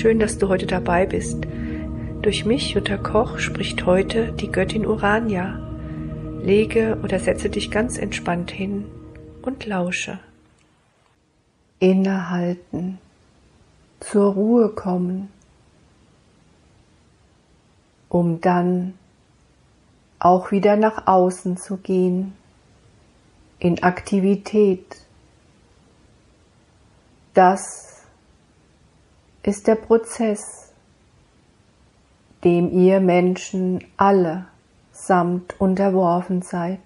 Schön, dass du heute dabei bist. Durch mich, Jutta Koch, spricht heute die Göttin Urania. Lege oder setze dich ganz entspannt hin und lausche. Innehalten, zur Ruhe kommen, um dann auch wieder nach außen zu gehen, in Aktivität. Das ist der Prozess, dem ihr Menschen alle samt unterworfen seid.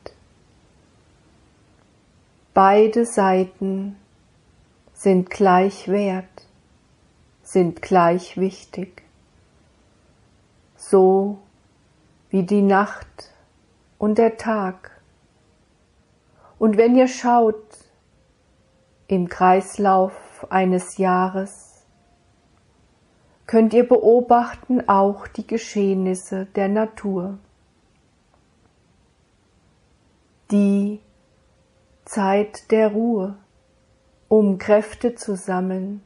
Beide Seiten sind gleich wert, sind gleich wichtig, so wie die Nacht und der Tag. Und wenn ihr schaut im Kreislauf eines Jahres, könnt ihr beobachten auch die Geschehnisse der Natur. Die Zeit der Ruhe, um Kräfte zu sammeln,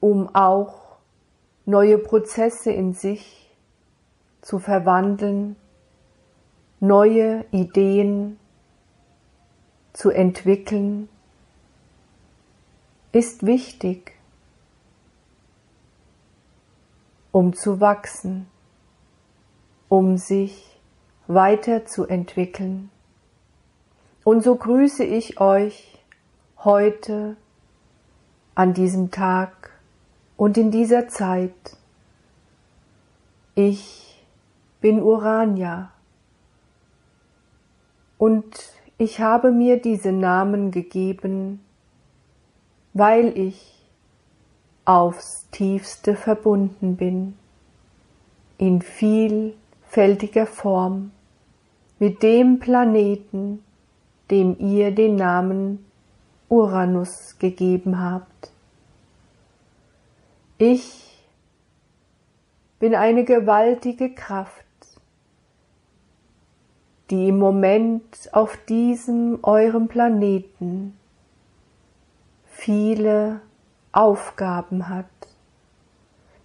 um auch neue Prozesse in sich zu verwandeln, neue Ideen zu entwickeln, ist wichtig, um zu wachsen, um sich weiterzuentwickeln. Und so grüße ich euch heute an diesem Tag und in dieser Zeit. Ich bin Urania und ich habe mir diese Namen gegeben, weil ich aufs tiefste verbunden bin, in vielfältiger Form mit dem Planeten, dem ihr den Namen Uranus gegeben habt. Ich bin eine gewaltige Kraft, die im Moment auf diesem eurem Planeten viele Aufgaben hat.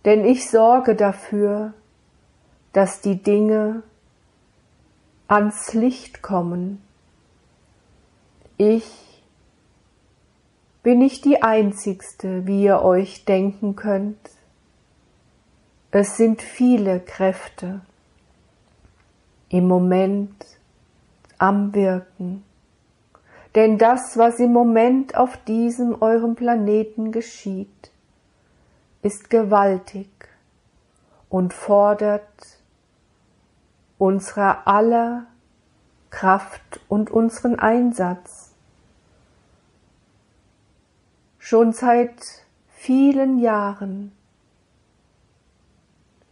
Denn ich sorge dafür, dass die Dinge ans Licht kommen, ich bin nicht die einzigste, wie ihr euch denken könnt. Es sind viele Kräfte im Moment am Wirken. Denn das, was im Moment auf diesem eurem Planeten geschieht, ist gewaltig und fordert unserer aller Kraft und unseren Einsatz. Schon seit vielen Jahren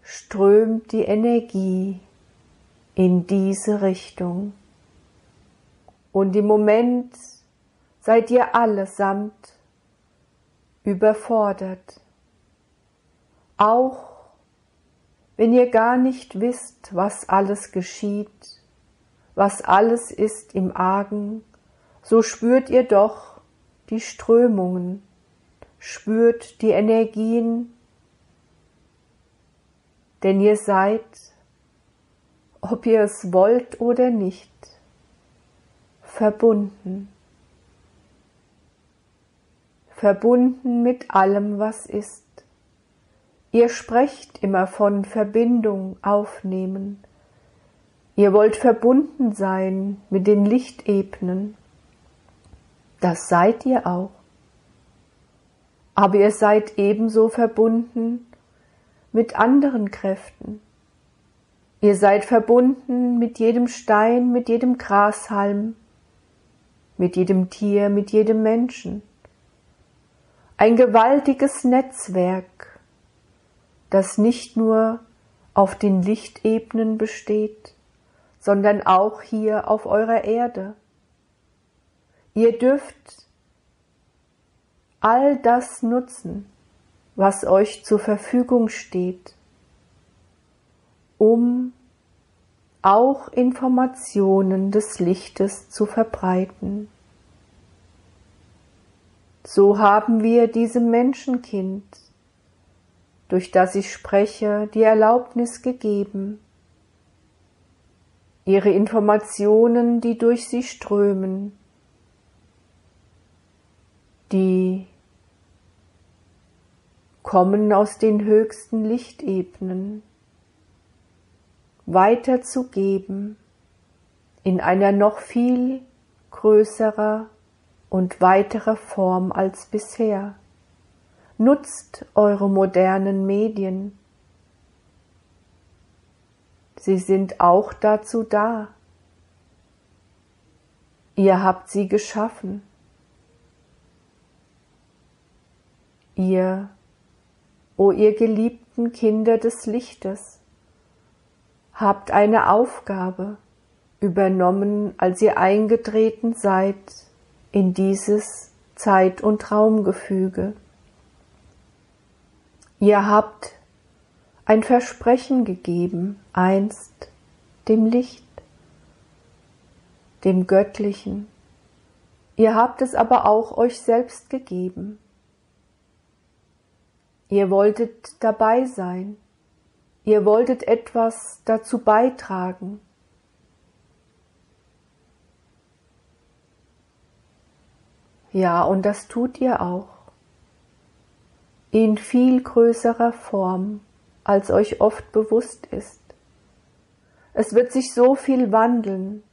strömt die Energie in diese Richtung. Und im Moment seid ihr allesamt überfordert. Auch wenn ihr gar nicht wisst, was alles geschieht, was alles ist im Argen, so spürt ihr doch die Strömungen, spürt die Energien, denn ihr seid, ob ihr es wollt oder nicht, verbunden, verbunden mit allem, was ist. Ihr sprecht immer von Verbindung aufnehmen, Ihr wollt verbunden sein mit den Lichtebenen. Das seid ihr auch. Aber ihr seid ebenso verbunden mit anderen Kräften. Ihr seid verbunden mit jedem Stein, mit jedem Grashalm, mit jedem Tier, mit jedem Menschen. Ein gewaltiges Netzwerk, das nicht nur auf den Lichtebenen besteht, sondern auch hier auf eurer Erde. Ihr dürft all das nutzen, was euch zur Verfügung steht, um auch Informationen des Lichtes zu verbreiten. So haben wir diesem Menschenkind durch das ich spreche, die Erlaubnis gegeben, ihre Informationen, die durch sie strömen, die kommen aus den höchsten Lichtebenen, weiterzugeben in einer noch viel größerer und weiterer Form als bisher. Nutzt eure modernen Medien. Sie sind auch dazu da. Ihr habt sie geschaffen. Ihr, o oh ihr geliebten Kinder des Lichtes, habt eine Aufgabe übernommen, als ihr eingetreten seid in dieses Zeit- und Raumgefüge. Ihr habt ein Versprechen gegeben, einst dem Licht, dem Göttlichen. Ihr habt es aber auch euch selbst gegeben. Ihr wolltet dabei sein. Ihr wolltet etwas dazu beitragen. Ja, und das tut ihr auch in viel größerer Form, als euch oft bewusst ist. Es wird sich so viel wandeln,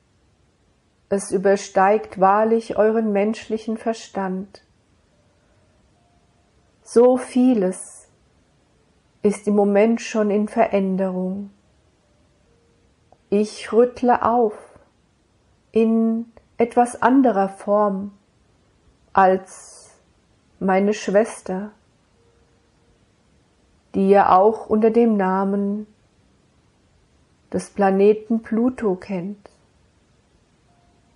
es übersteigt wahrlich euren menschlichen Verstand. So vieles ist im Moment schon in Veränderung. Ich rüttle auf in etwas anderer Form als meine Schwester die ihr auch unter dem Namen des Planeten Pluto kennt,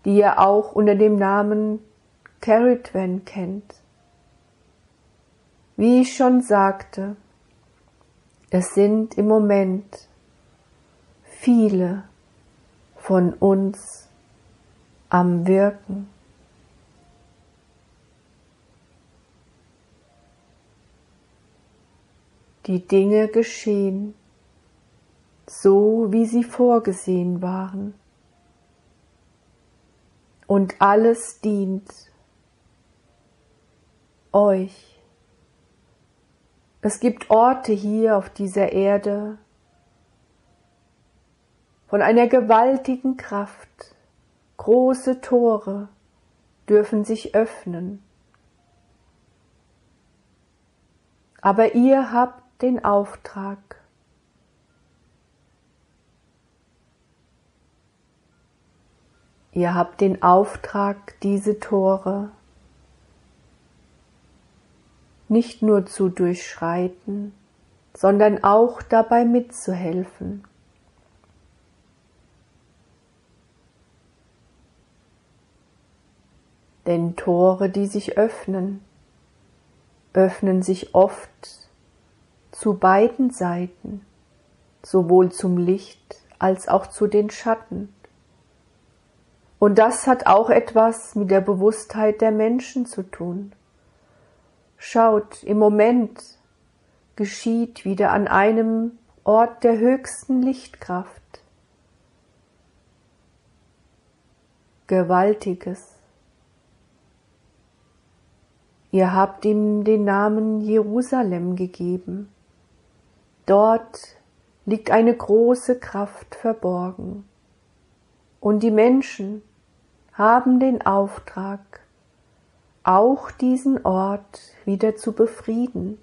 die ihr auch unter dem Namen Caritwen kennt. Wie ich schon sagte, es sind im Moment viele von uns am Wirken. Die Dinge geschehen, so wie sie vorgesehen waren. Und alles dient euch. Es gibt Orte hier auf dieser Erde von einer gewaltigen Kraft. Große Tore dürfen sich öffnen. Aber ihr habt den Auftrag. Ihr habt den Auftrag, diese Tore nicht nur zu durchschreiten, sondern auch dabei mitzuhelfen. Denn Tore, die sich öffnen, öffnen sich oft zu beiden Seiten, sowohl zum Licht als auch zu den Schatten. Und das hat auch etwas mit der Bewusstheit der Menschen zu tun. Schaut, im Moment geschieht wieder an einem Ort der höchsten Lichtkraft. Gewaltiges. Ihr habt ihm den Namen Jerusalem gegeben. Dort liegt eine große Kraft verborgen. Und die Menschen haben den Auftrag, auch diesen Ort wieder zu befrieden.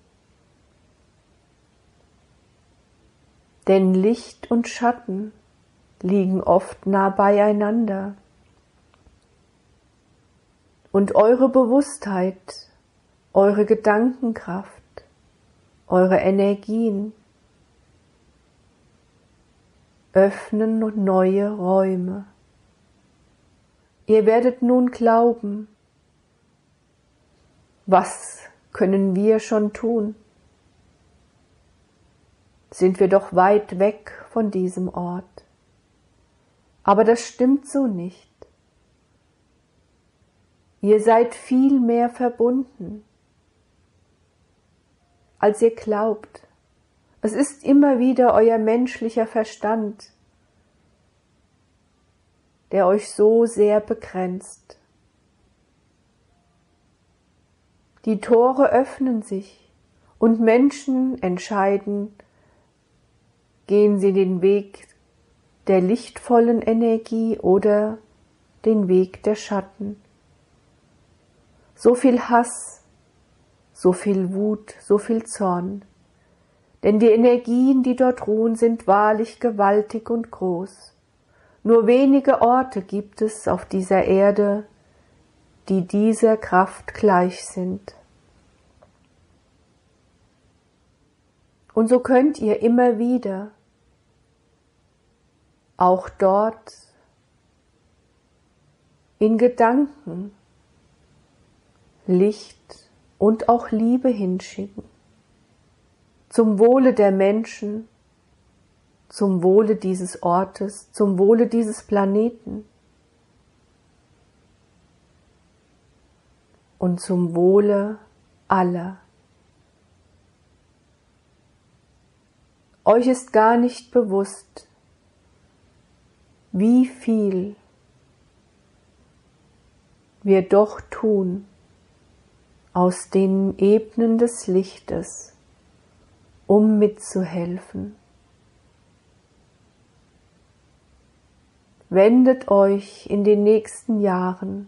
Denn Licht und Schatten liegen oft nah beieinander. Und eure Bewusstheit, eure Gedankenkraft, eure Energien öffnen neue Räume. Ihr werdet nun glauben, was können wir schon tun? Sind wir doch weit weg von diesem Ort. Aber das stimmt so nicht. Ihr seid viel mehr verbunden, als ihr glaubt, Es ist immer wieder euer menschlicher Verstand, der euch so sehr begrenzt. Die Tore öffnen sich und Menschen entscheiden, gehen sie den Weg der lichtvollen Energie oder den Weg der Schatten. So viel Hass, so viel Wut, so viel Zorn, denn die Energien, die dort ruhen, sind wahrlich gewaltig und groß. Nur wenige Orte gibt es auf dieser Erde, die dieser Kraft gleich sind. Und so könnt ihr immer wieder auch dort in Gedanken Licht und auch Liebe hinschicken. Zum Wohle der Menschen, zum Wohle dieses Ortes, zum Wohle dieses Planeten und zum Wohle aller. Euch ist gar nicht bewusst, wie viel wir doch tun aus den Ebenen des Lichtes, um mitzuhelfen. Wendet euch in den nächsten Jahren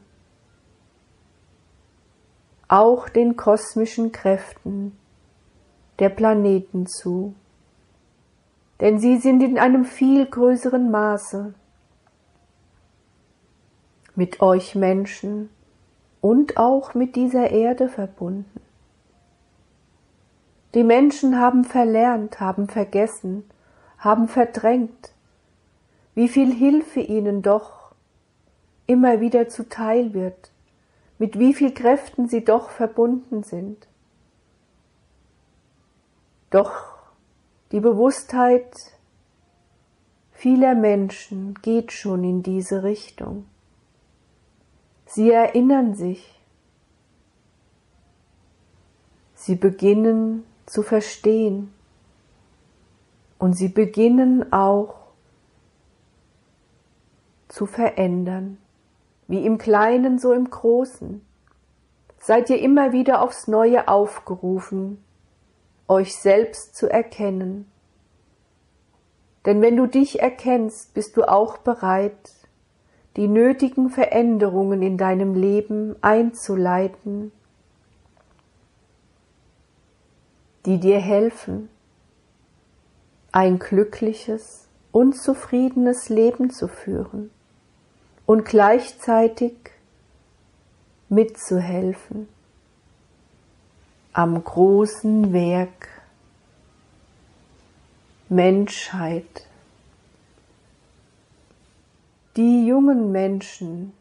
auch den kosmischen Kräften der Planeten zu denn sie sind in einem viel größeren Maße mit euch Menschen und auch mit dieser Erde verbunden. Die Menschen haben verlernt, haben vergessen, haben verdrängt, wie viel Hilfe ihnen doch immer wieder zuteil wird, mit wie viel Kräften sie doch verbunden sind. Doch die Bewusstheit vieler Menschen geht schon in diese Richtung. Sie erinnern sich. Sie beginnen zu verstehen. Und sie beginnen auch zu verändern. Wie im Kleinen, so im Großen. Seid ihr immer wieder aufs Neue aufgerufen, euch selbst zu erkennen. Denn wenn du dich erkennst, bist du auch bereit, die nötigen Veränderungen in deinem Leben einzuleiten, die dir helfen, ein glückliches und zufriedenes Leben zu führen und gleichzeitig mitzuhelfen am großen Werk Menschheit. Die jungen Menschen,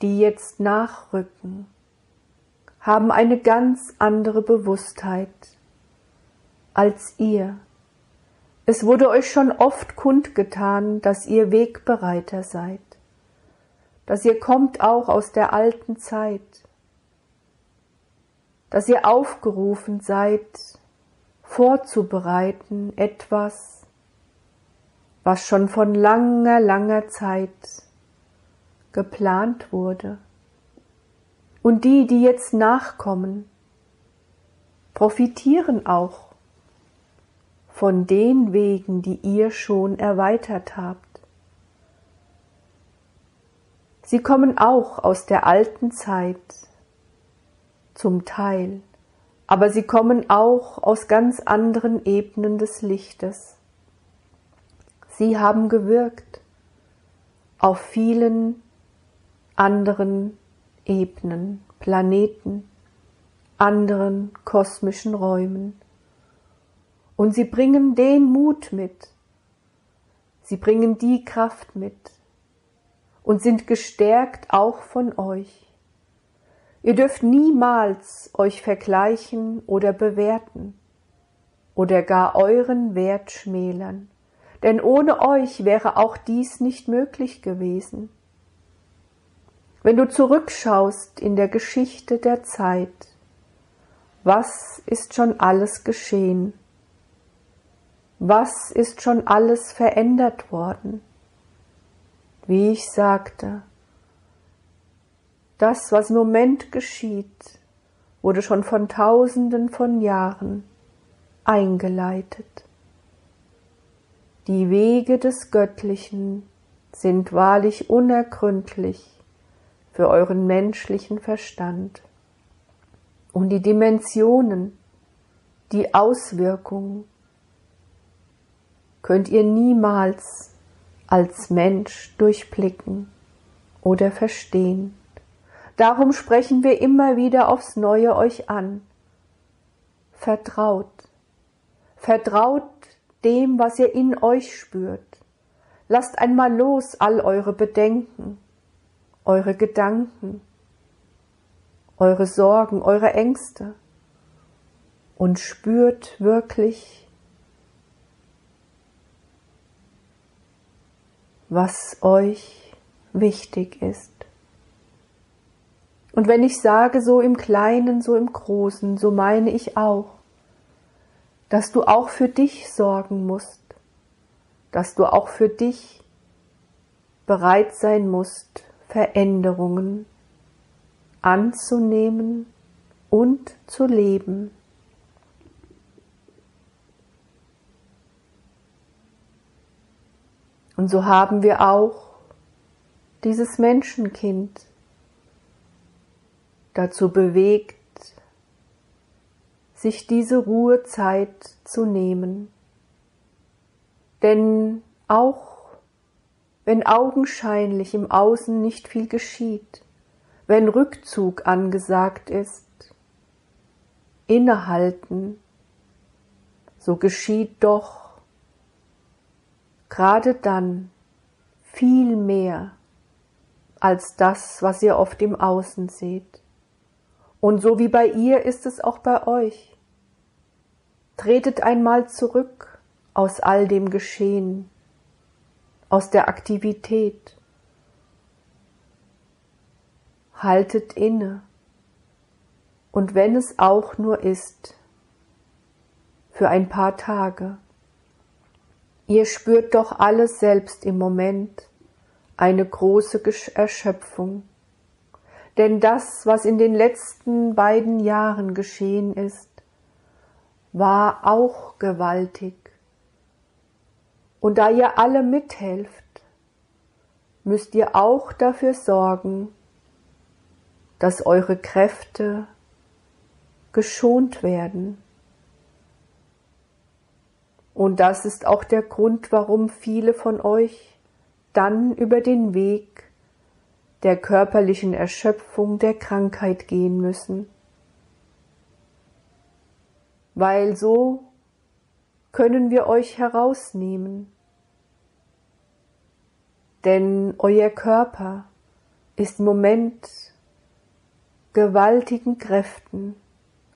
die jetzt nachrücken, haben eine ganz andere Bewusstheit als ihr. Es wurde euch schon oft kundgetan, dass ihr Wegbereiter seid, dass ihr kommt auch aus der alten Zeit, dass ihr aufgerufen seid, vorzubereiten etwas, was schon von langer, langer Zeit geplant wurde. Und die, die jetzt nachkommen, profitieren auch von den Wegen, die ihr schon erweitert habt. Sie kommen auch aus der alten Zeit, zum Teil, aber sie kommen auch aus ganz anderen Ebenen des Lichtes. Sie haben gewirkt auf vielen anderen Ebenen, Planeten, anderen kosmischen Räumen. Und sie bringen den Mut mit, sie bringen die Kraft mit und sind gestärkt auch von euch. Ihr dürft niemals euch vergleichen oder bewerten oder gar euren Wert schmälern, denn ohne euch wäre auch dies nicht möglich gewesen. Wenn du zurückschaust in der Geschichte der Zeit, was ist schon alles geschehen Was ist schon alles verändert worden? Wie ich sagte, das, was im Moment geschieht, wurde schon von Tausenden von Jahren eingeleitet. Die Wege des Göttlichen sind wahrlich unergründlich für euren menschlichen Verstand. Und die Dimensionen, die Auswirkungen könnt ihr niemals als Mensch durchblicken oder verstehen. Darum sprechen wir immer wieder aufs Neue euch an. Vertraut. Vertraut dem, was ihr in euch spürt. Lasst einmal los all eure Bedenken, eure Gedanken, eure Sorgen, eure Ängste und spürt wirklich, was euch wichtig ist. Und wenn ich sage so im Kleinen, so im Großen, so meine ich auch, dass du auch für dich sorgen musst, dass du auch für dich bereit sein musst, Veränderungen anzunehmen und zu leben. Und so haben wir auch dieses Menschenkind dazu bewegt, sich diese Ruhezeit zu nehmen. Denn auch wenn augenscheinlich im Außen nicht viel geschieht, wenn Rückzug angesagt ist, innehalten, so geschieht doch gerade dann viel mehr als das, was ihr oft im Außen seht. Und so wie bei ihr ist es auch bei euch. Tretet einmal zurück aus all dem Geschehen, aus der Aktivität. Haltet inne. Und wenn es auch nur ist, für ein paar Tage. Ihr spürt doch alles selbst im Moment, eine große Erschöpfung denn das, was in den letzten beiden Jahren geschehen ist, war auch gewaltig. Und da ihr alle mithelft, müsst ihr auch dafür sorgen, dass eure Kräfte geschont werden. Und das ist auch der Grund, warum viele von euch dann über den Weg der körperlichen Erschöpfung der Krankheit gehen müssen. Weil so können wir euch herausnehmen. Denn euer Körper ist im Moment gewaltigen Kräften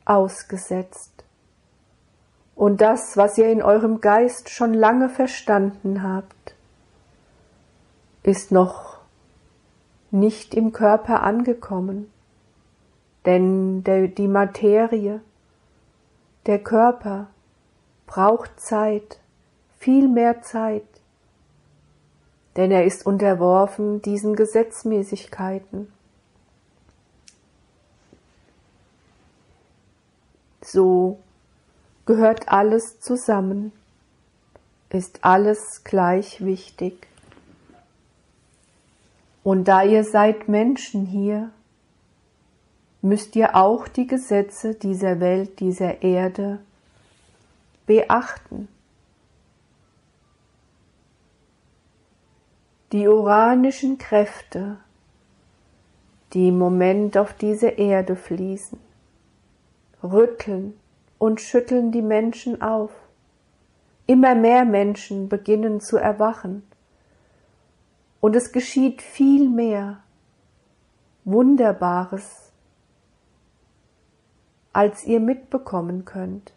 ausgesetzt. Und das, was ihr in eurem Geist schon lange verstanden habt, ist noch nicht im Körper angekommen, denn der, die Materie, der Körper braucht Zeit, viel mehr Zeit, denn er ist unterworfen diesen Gesetzmäßigkeiten. So gehört alles zusammen, ist alles gleich wichtig. Und da ihr seid Menschen hier, müsst ihr auch die Gesetze dieser Welt, dieser Erde beachten. Die uranischen Kräfte, die im Moment auf diese Erde fließen, rütteln und schütteln die Menschen auf. Immer mehr Menschen beginnen zu erwachen und es geschieht viel mehr Wunderbares, als ihr mitbekommen könnt.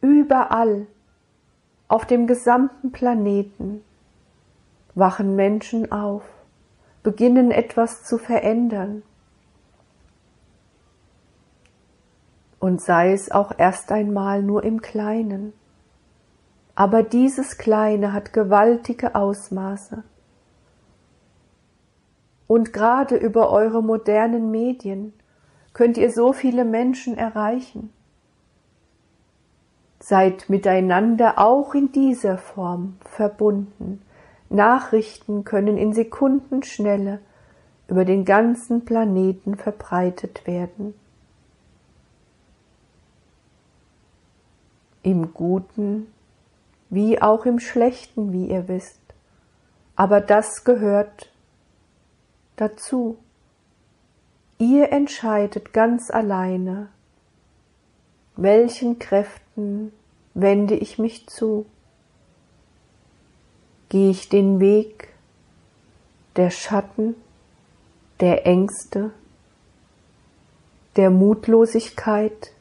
Überall auf dem gesamten Planeten wachen Menschen auf, beginnen etwas zu verändern. Und sei es auch erst einmal nur im Kleinen. Aber dieses Kleine hat gewaltige Ausmaße. Und gerade über eure modernen Medien könnt ihr so viele Menschen erreichen. Seid miteinander auch in dieser Form verbunden. Nachrichten können in Sekundenschnelle über den ganzen Planeten verbreitet werden. Im Guten wie auch im Schlechten, wie ihr wisst. Aber das gehört dazu. Ihr entscheidet ganz alleine, welchen Kräften wende ich mich zu. Gehe ich den Weg der Schatten, der Ängste, der Mutlosigkeit,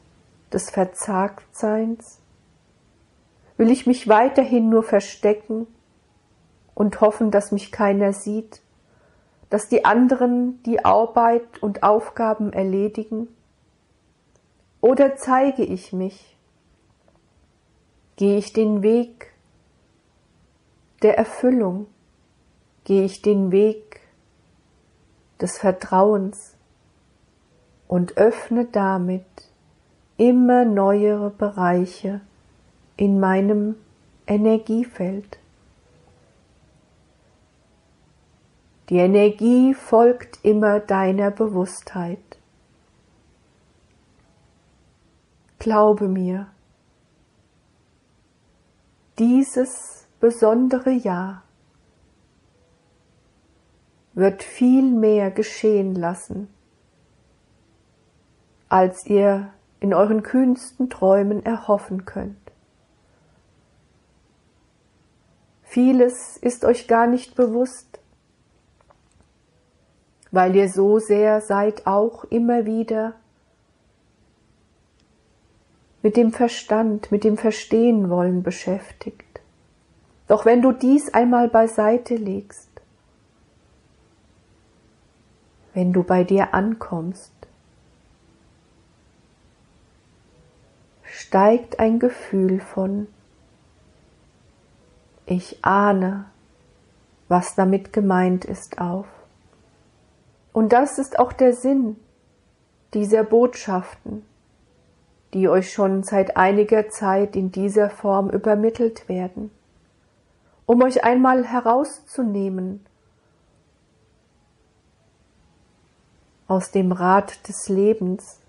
des Verzagtseins? Will ich mich weiterhin nur verstecken und hoffen, dass mich keiner sieht? dass die anderen die Arbeit und Aufgaben erledigen? Oder zeige ich mich? Gehe ich den Weg der Erfüllung? Gehe ich den Weg des Vertrauens und öffne damit immer neuere Bereiche in meinem Energiefeld? Die Energie folgt immer deiner Bewusstheit. Glaube mir, dieses besondere Jahr wird viel mehr geschehen lassen, als ihr in euren kühnsten Träumen erhoffen könnt. Vieles ist euch gar nicht bewusst, weil ihr so sehr seid auch immer wieder mit dem Verstand, mit dem Verstehen wollen beschäftigt. Doch wenn du dies einmal beiseite legst, wenn du bei dir ankommst, steigt ein Gefühl von ich ahne, was damit gemeint ist auf. Und das ist auch der Sinn dieser Botschaften, die euch schon seit einiger Zeit in dieser Form übermittelt werden, um euch einmal herauszunehmen aus dem Rad des Lebens,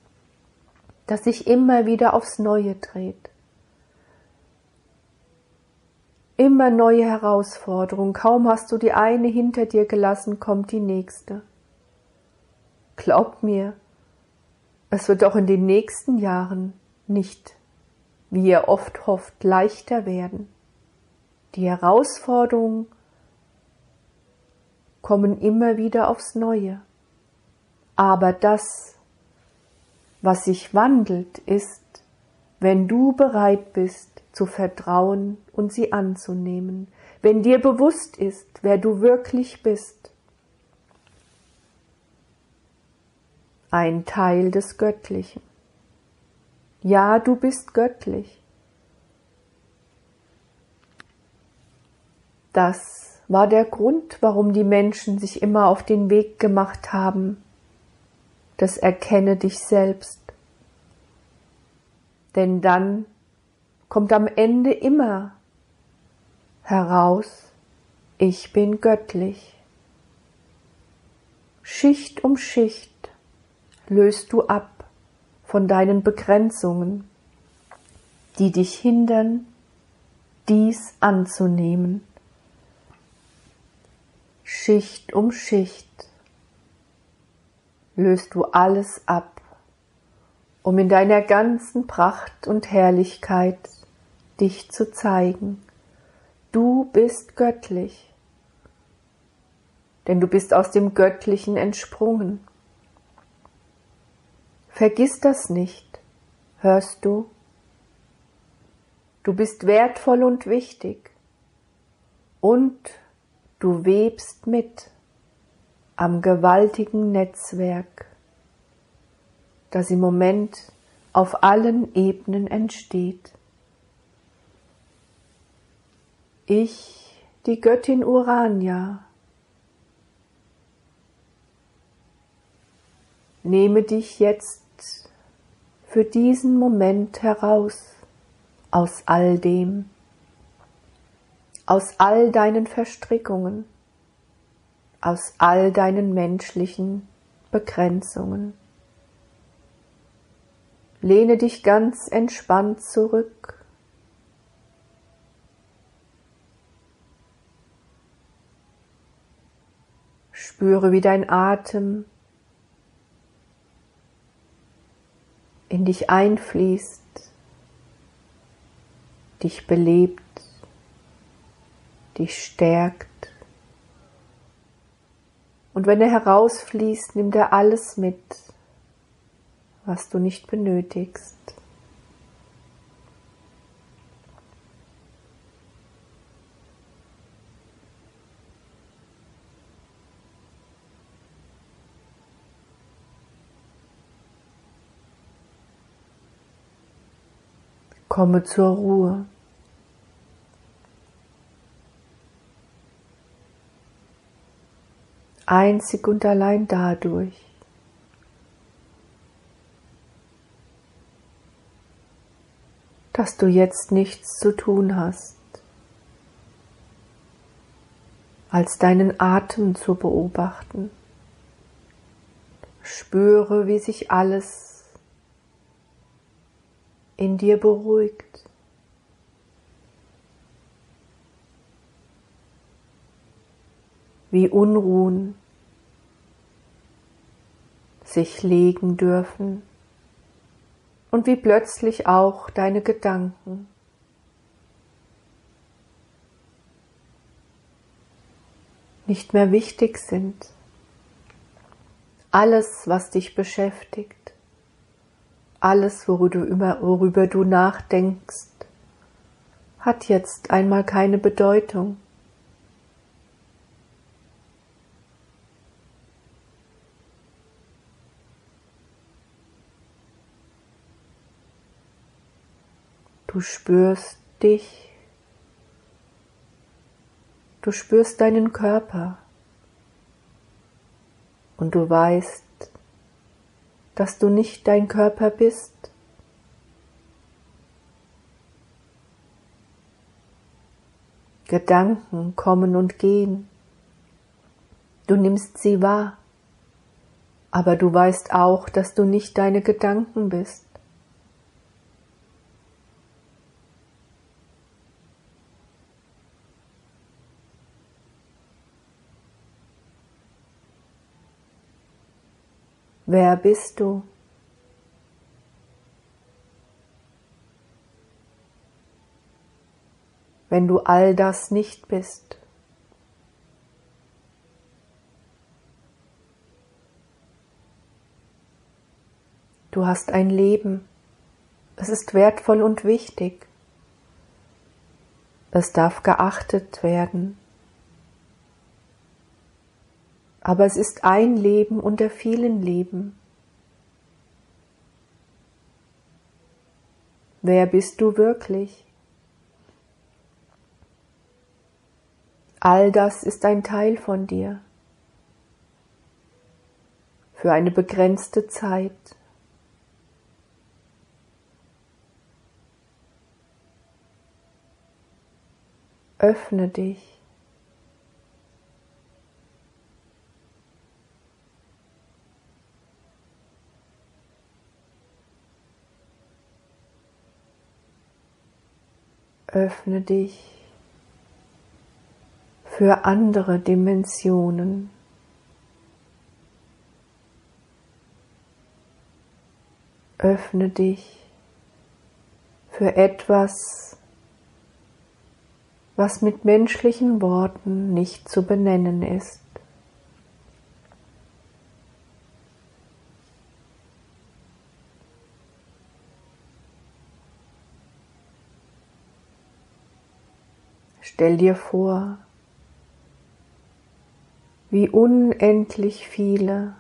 das sich immer wieder aufs Neue dreht. Immer neue Herausforderungen, kaum hast du die eine hinter dir gelassen, kommt die nächste. Glaubt mir, es wird auch in den nächsten Jahren nicht, wie ihr oft hofft, leichter werden. Die Herausforderungen kommen immer wieder aufs Neue. Aber das, was sich wandelt, ist, wenn du bereit bist zu vertrauen und sie anzunehmen, wenn dir bewusst ist, wer du wirklich bist, ein Teil des Göttlichen. Ja, du bist göttlich. Das war der Grund, warum die Menschen sich immer auf den Weg gemacht haben. Das erkenne dich selbst. Denn dann kommt am Ende immer heraus, ich bin göttlich. Schicht um Schicht löst du ab von deinen Begrenzungen, die dich hindern, dies anzunehmen. Schicht um Schicht löst du alles ab, um in deiner ganzen Pracht und Herrlichkeit dich zu zeigen. Du bist göttlich, denn du bist aus dem Göttlichen entsprungen. Vergiss das nicht, hörst du? Du bist wertvoll und wichtig und du webst mit am gewaltigen Netzwerk, das im Moment auf allen Ebenen entsteht. Ich, die Göttin Urania, nehme dich jetzt für diesen Moment heraus aus all dem, aus all deinen Verstrickungen, aus all deinen menschlichen Begrenzungen. Lehne dich ganz entspannt zurück. Spüre, wie dein Atem in dich einfließt, dich belebt, dich stärkt. Und wenn er herausfließt, nimmt er alles mit, was du nicht benötigst. Komme zur Ruhe. Einzig und allein dadurch. dass du jetzt nichts zu tun hast, als deinen Atem zu beobachten. Spüre, wie sich alles in dir beruhigt. Wie Unruhen sich legen dürfen und wie plötzlich auch deine Gedanken. nicht mehr wichtig sind. Alles, was dich beschäftigt, alles, worüber du nachdenkst, hat jetzt einmal keine Bedeutung. Du spürst dich, du spürst deinen Körper und du weißt, dass du nicht dein Körper bist. Gedanken kommen und gehen. Du nimmst sie wahr, aber du weißt auch, dass du nicht deine Gedanken bist. Wer bist du? Wenn du all das nicht bist. Du hast ein Leben. Es ist wertvoll und wichtig. Es darf geachtet werden aber es ist ein Leben unter vielen Leben. Wer bist du wirklich? All das ist ein Teil von dir. Für eine begrenzte Zeit. Öffne dich. Öffne dich für andere Dimensionen. Öffne dich für etwas, was mit menschlichen Worten nicht zu benennen ist. Stell dir vor, wie unendlich viele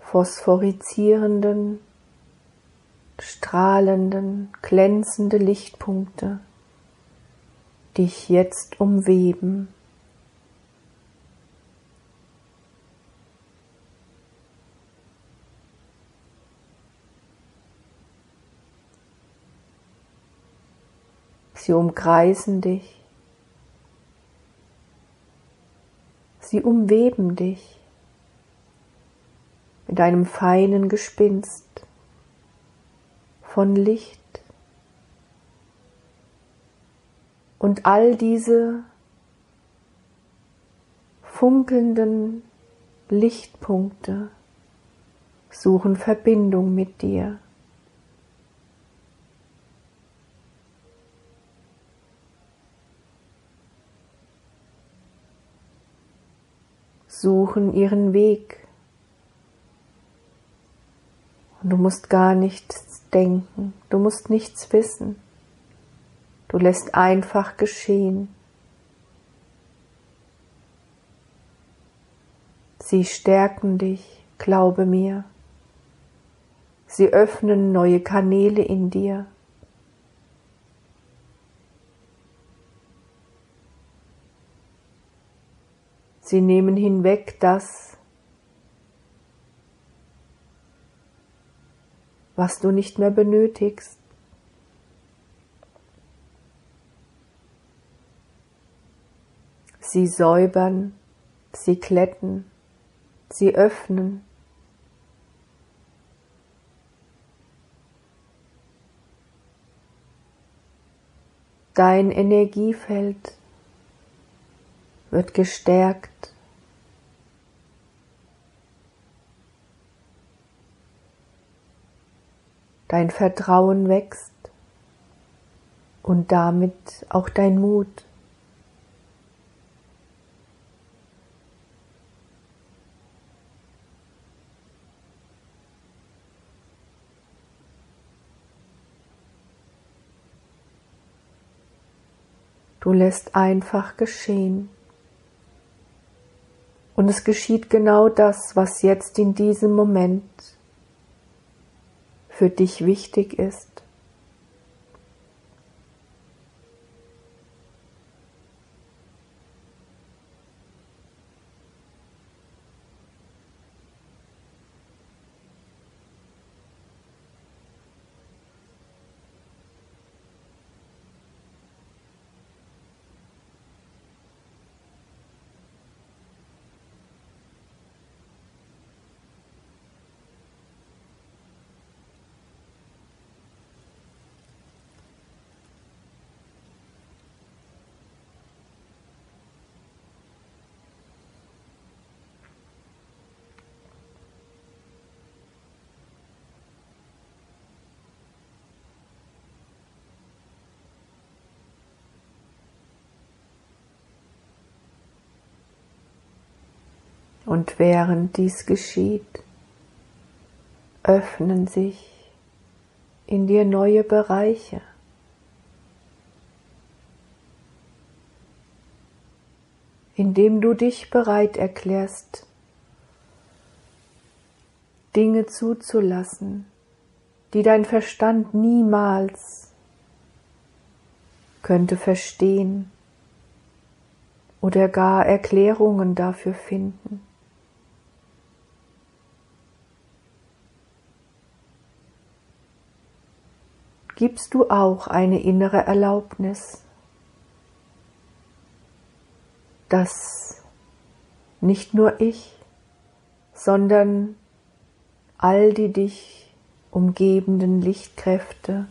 phosphorizierenden, strahlenden, glänzende Lichtpunkte dich jetzt umweben. Sie umkreisen dich. Sie umweben dich mit einem feinen Gespinst von Licht. Und all diese funkelnden Lichtpunkte suchen Verbindung mit dir. Suchen ihren Weg. Und du musst gar nichts denken, du musst nichts wissen. Du lässt einfach geschehen. Sie stärken dich, glaube mir. Sie öffnen neue Kanäle in dir. Sie nehmen hinweg das, was du nicht mehr benötigst. Sie säubern, sie kletten, sie öffnen. Dein Energiefeld wird gestärkt. Dein Vertrauen wächst und damit auch dein Mut. Du lässt einfach geschehen. Und es geschieht genau das, was jetzt in diesem Moment für dich wichtig ist. Und während dies geschieht, öffnen sich in dir neue Bereiche. indem du dich bereit erklärst, Dinge zuzulassen, die dein Verstand niemals könnte verstehen oder gar Erklärungen dafür finden. Gibst du auch eine innere Erlaubnis, dass nicht nur ich, sondern all die dich umgebenden Lichtkräfte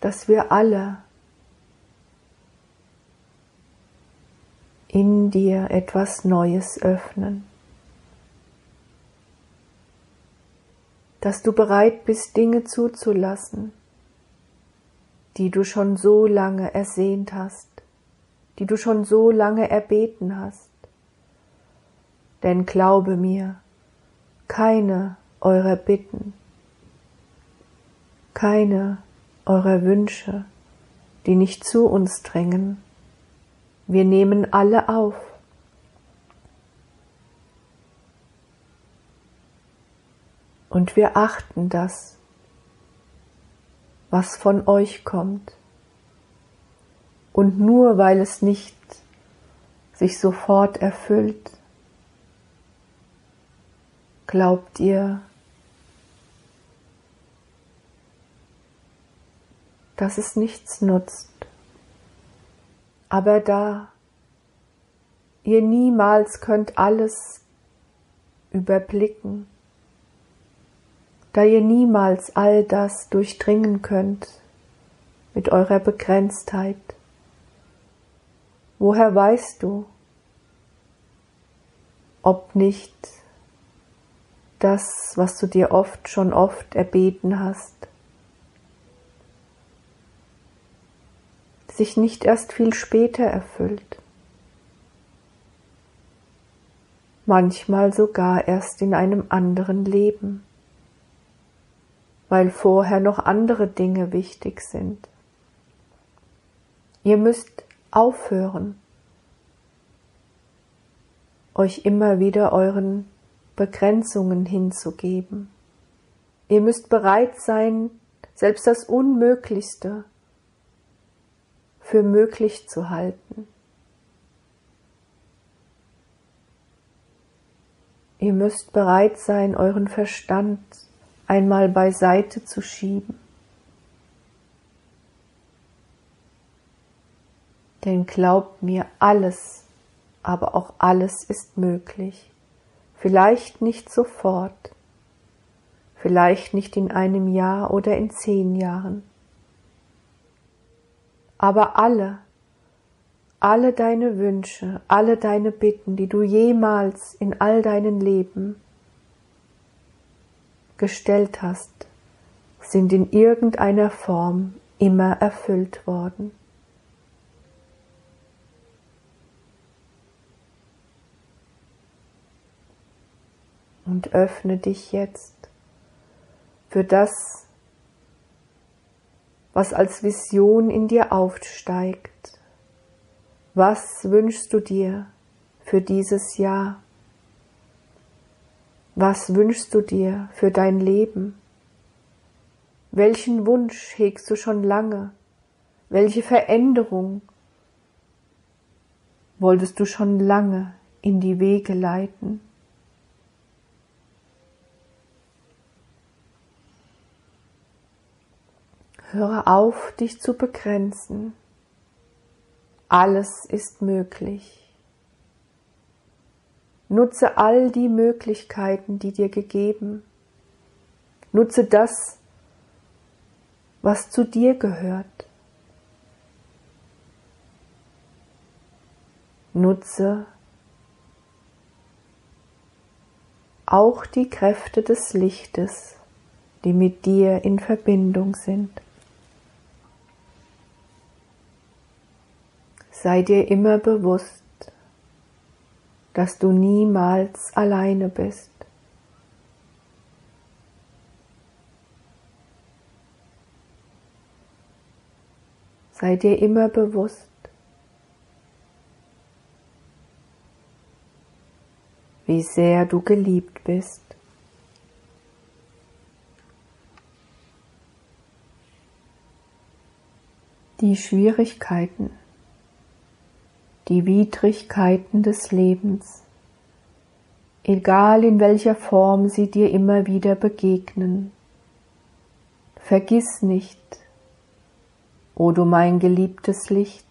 dass wir alle in dir etwas Neues öffnen. Dass du bereit bist, Dinge zuzulassen, die du schon so lange ersehnt hast, die du schon so lange erbeten hast. Denn glaube mir, keine eurer Bitten, keine eurer Wünsche, die nicht zu uns drängen, wir nehmen alle auf Und wir achten das was von euch kommt. Und nur weil es nicht sich sofort erfüllt, glaubt ihr, dass es nichts nutzt. Aber da ihr niemals könnt alles überblicken, da ihr niemals all das durchdringen könnt mit eurer Begrenztheit. Woher weißt du, ob nicht das, was du dir oft schon oft erbeten hast, sich nicht erst viel später erfüllt, manchmal sogar erst in einem anderen Leben weil vorher noch andere Dinge wichtig sind. Ihr müsst aufhören, euch immer wieder euren Begrenzungen hinzugeben. Ihr müsst bereit sein, selbst das Unmöglichste für möglich zu halten. Ihr müsst bereit sein, euren Verstand einmal beiseite zu schieben. Denn glaubt mir, alles, aber auch alles ist möglich. Vielleicht nicht sofort, vielleicht nicht in einem Jahr oder in zehn Jahren. Aber alle, alle deine Wünsche, alle deine Bitten, die du jemals in all deinen Leben gestellt hast, sind in irgendeiner Form immer erfüllt worden. Und öffne dich jetzt für das, was als Vision in dir aufsteigt. Was wünschst du dir für dieses Jahr? Was wünschst du dir für dein Leben? Welchen Wunsch hegst du schon lange? Welche Veränderung wolltest du schon lange in die Wege leiten? Höre auf, dich zu begrenzen. Alles ist möglich. Nutze all die Möglichkeiten, die dir gegeben. Nutze das, was zu dir gehört. Nutze auch die Kräfte des Lichtes, die mit dir in Verbindung sind. Sei dir immer bewusst, dass du niemals alleine bist. Sei dir immer bewusst, wie sehr du geliebt bist. Die Schwierigkeiten die Widrigkeiten des Lebens, egal in welcher Form sie dir immer wieder begegnen. Vergiss nicht, o du mein geliebtes Licht,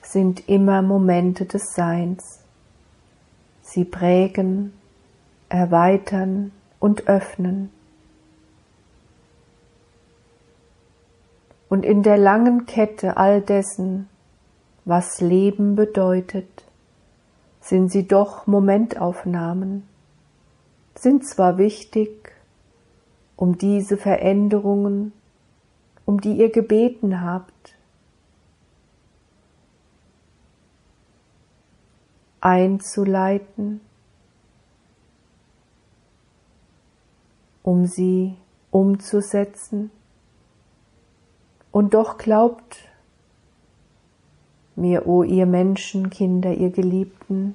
sind immer Momente des Seins. Sie prägen, erweitern und öffnen. Und in der langen Kette all dessen, was Leben bedeutet, sind sie doch Momentaufnahmen, sind zwar wichtig, um diese Veränderungen, um die ihr gebeten habt, einzuleiten, um sie umzusetzen. Und doch glaubt mir, o ihr Menschenkinder, ihr Geliebten.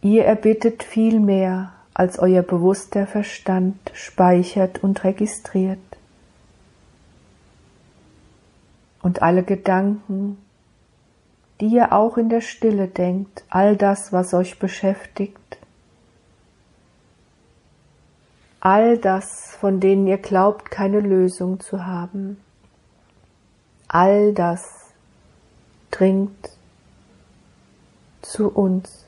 Ihr erbittet viel mehr, als euer bewusster Verstand speichert und registriert. Und alle Gedanken, die ihr auch in der Stille denkt, all das, was euch beschäftigt, all das, von denen ihr glaubt, keine Lösung zu haben, all das dringt zu uns,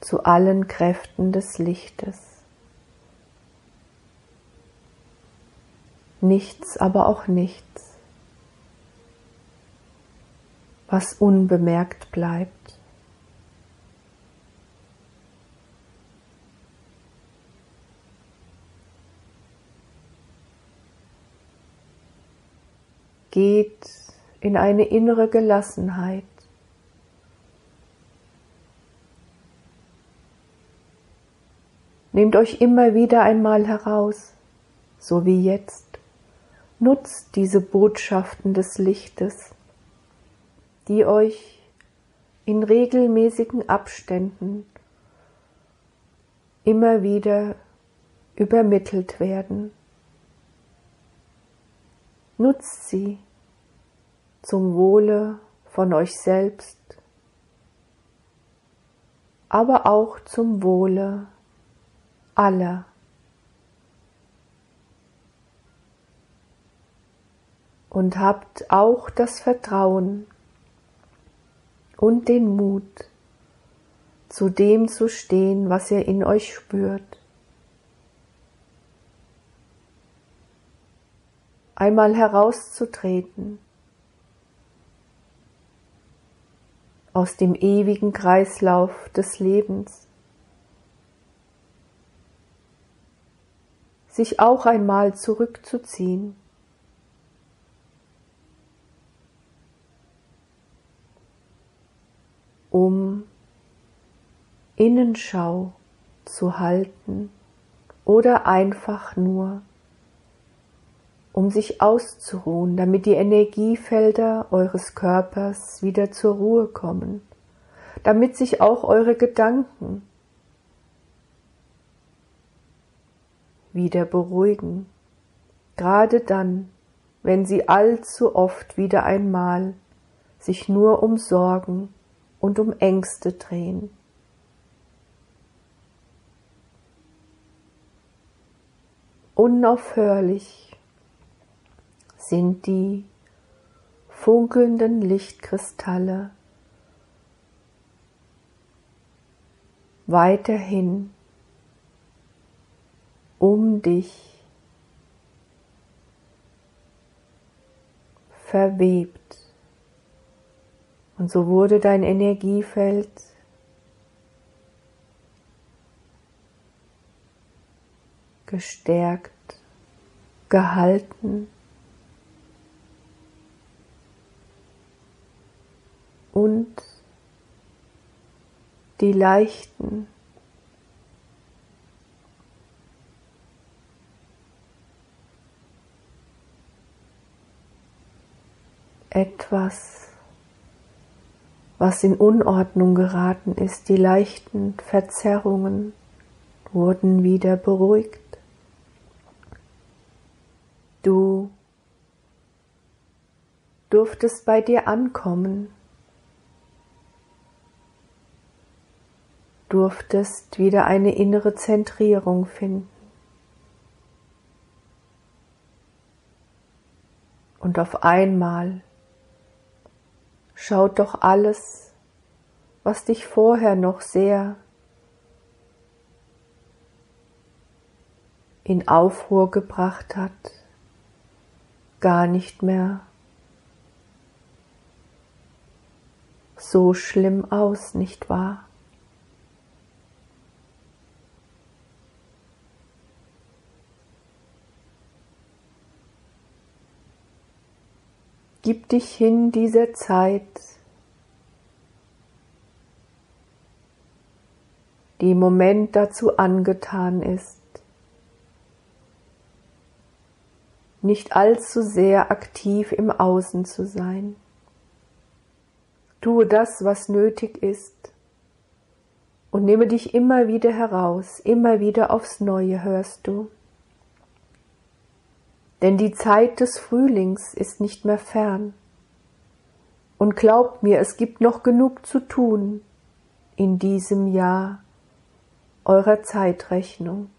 zu allen Kräften des Lichtes. Nichts, aber auch nichts, was unbemerkt bleibt. Geht in eine innere Gelassenheit. Nehmt euch immer wieder einmal heraus, so wie jetzt. Nutzt diese Botschaften des Lichtes, die euch in regelmäßigen Abständen immer wieder übermittelt werden. Nutzt sie zum Wohle von euch selbst, aber auch zum Wohle aller. Und habt auch das Vertrauen und den Mut, zu dem zu stehen, was ihr in euch spürt. Einmal herauszutreten aus dem ewigen Kreislauf des Lebens, sich auch einmal zurückzuziehen, um Innenschau zu halten oder einfach nur um sich auszuruhen, damit die Energiefelder eures Körpers wieder zur Ruhe kommen, damit sich auch eure Gedanken wieder beruhigen, gerade dann, wenn sie allzu oft wieder einmal sich nur um Sorgen und um Ängste drehen. Unaufhörlich sind die funkelnden Lichtkristalle weiterhin um dich verwebt. Und so wurde dein Energiefeld gestärkt, gehalten. Und die leichten. Etwas, was in Unordnung geraten ist, die leichten Verzerrungen wurden wieder beruhigt. Du durftest bei dir ankommen durftest wieder eine innere Zentrierung finden. Und auf einmal schaut doch alles, was dich vorher noch sehr in Aufruhr gebracht hat, gar nicht mehr so schlimm aus, nicht wahr? Gib dich hin dieser Zeit, die im Moment dazu angetan ist, nicht allzu sehr aktiv im Außen zu sein. Tue das, was nötig ist, und nehme dich immer wieder heraus, immer wieder aufs Neue hörst du. Denn die Zeit des Frühlings ist nicht mehr fern. Und glaubt mir, es gibt noch genug zu tun in diesem Jahr eurer Zeitrechnung.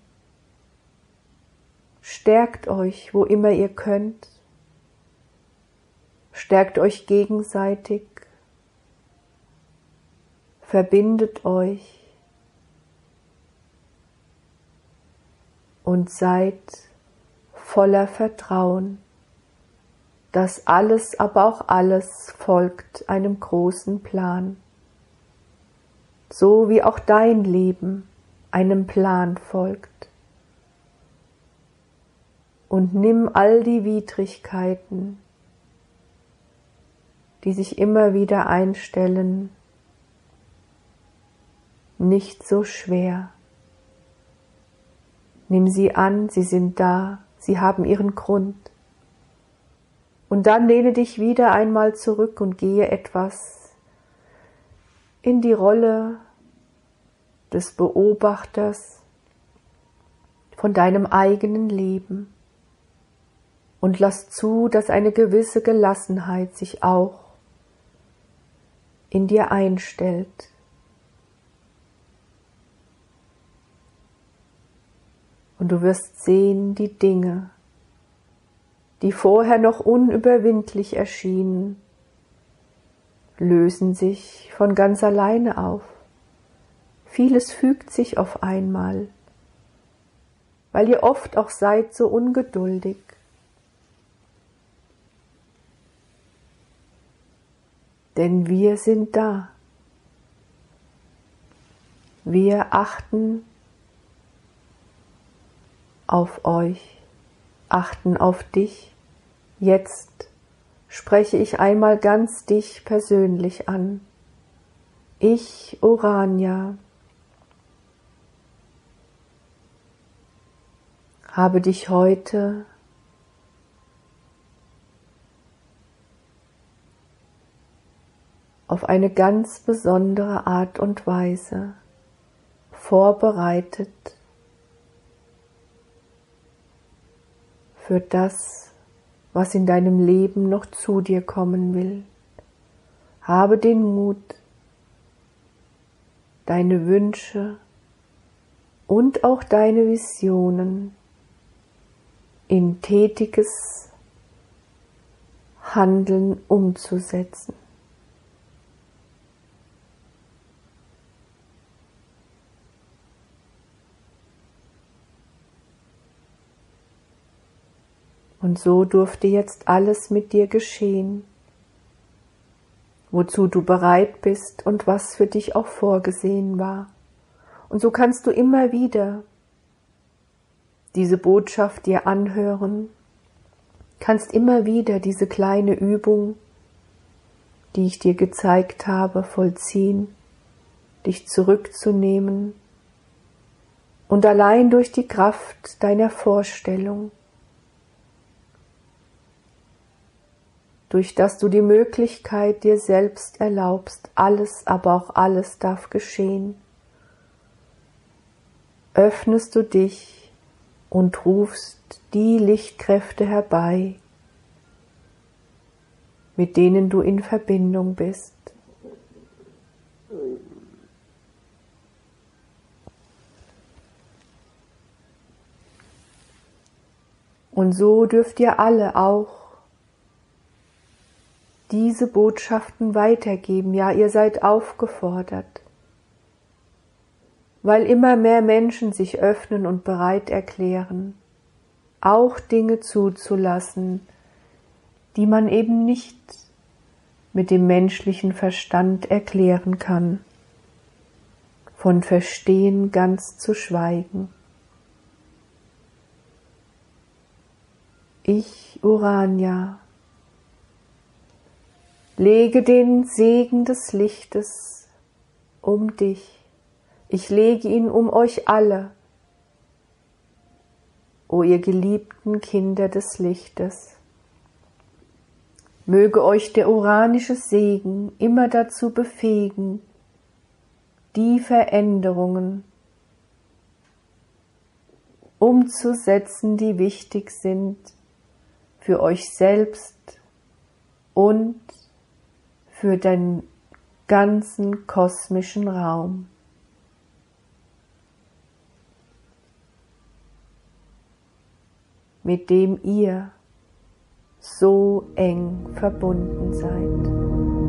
Stärkt euch, wo immer ihr könnt. Stärkt euch gegenseitig. Verbindet euch und seid voller Vertrauen, dass alles, aber auch alles folgt einem großen Plan, so wie auch dein Leben einem Plan folgt. Und nimm all die Widrigkeiten, die sich immer wieder einstellen, nicht so schwer. Nimm sie an, sie sind da, sie haben ihren Grund. Und dann lehne dich wieder einmal zurück und gehe etwas in die Rolle des Beobachters von deinem eigenen Leben und lass zu, dass eine gewisse Gelassenheit sich auch in dir einstellt. Und du wirst sehen die Dinge, die vorher noch unüberwindlich erschienen, lösen sich von ganz alleine auf. Vieles fügt sich auf einmal, weil ihr oft auch seid so ungeduldig. Denn wir sind da. Wir achten auf euch, achten auf dich. Jetzt spreche ich einmal ganz dich persönlich an. Ich, Orania, habe dich heute auf eine ganz besondere Art und Weise vorbereitet für das, was in deinem Leben noch zu dir kommen will. Habe den Mut, deine Wünsche und auch deine Visionen in tätiges Handeln umzusetzen. Und so durfte jetzt alles mit dir geschehen, wozu du bereit bist und was für dich auch vorgesehen war. Und so kannst du immer wieder diese Botschaft dir anhören, kannst immer wieder diese kleine Übung, die ich dir gezeigt habe, vollziehen, dich zurückzunehmen und allein durch die Kraft deiner Vorstellung, durch das du die Möglichkeit dir selbst erlaubst, alles, aber auch alles darf geschehen, öffnest du dich und rufst die Lichtkräfte herbei, mit denen du in Verbindung bist. Und so dürft ihr alle auch diese Botschaften weitergeben. Ja, ihr seid aufgefordert weil immer mehr Menschen sich öffnen und bereit erklären, auch Dinge zuzulassen, die man eben nicht mit dem menschlichen Verstand erklären kann, von Verstehen ganz zu schweigen. Ich, Urania, lege den Segen des Lichtes um dich ich lege ihn um euch alle, o ihr geliebten Kinder des Lichtes. Möge euch der uranische Segen immer dazu befähigen, die Veränderungen umzusetzen, die wichtig sind für euch selbst und für den ganzen kosmischen Raum. mit dem ihr so eng verbunden seid.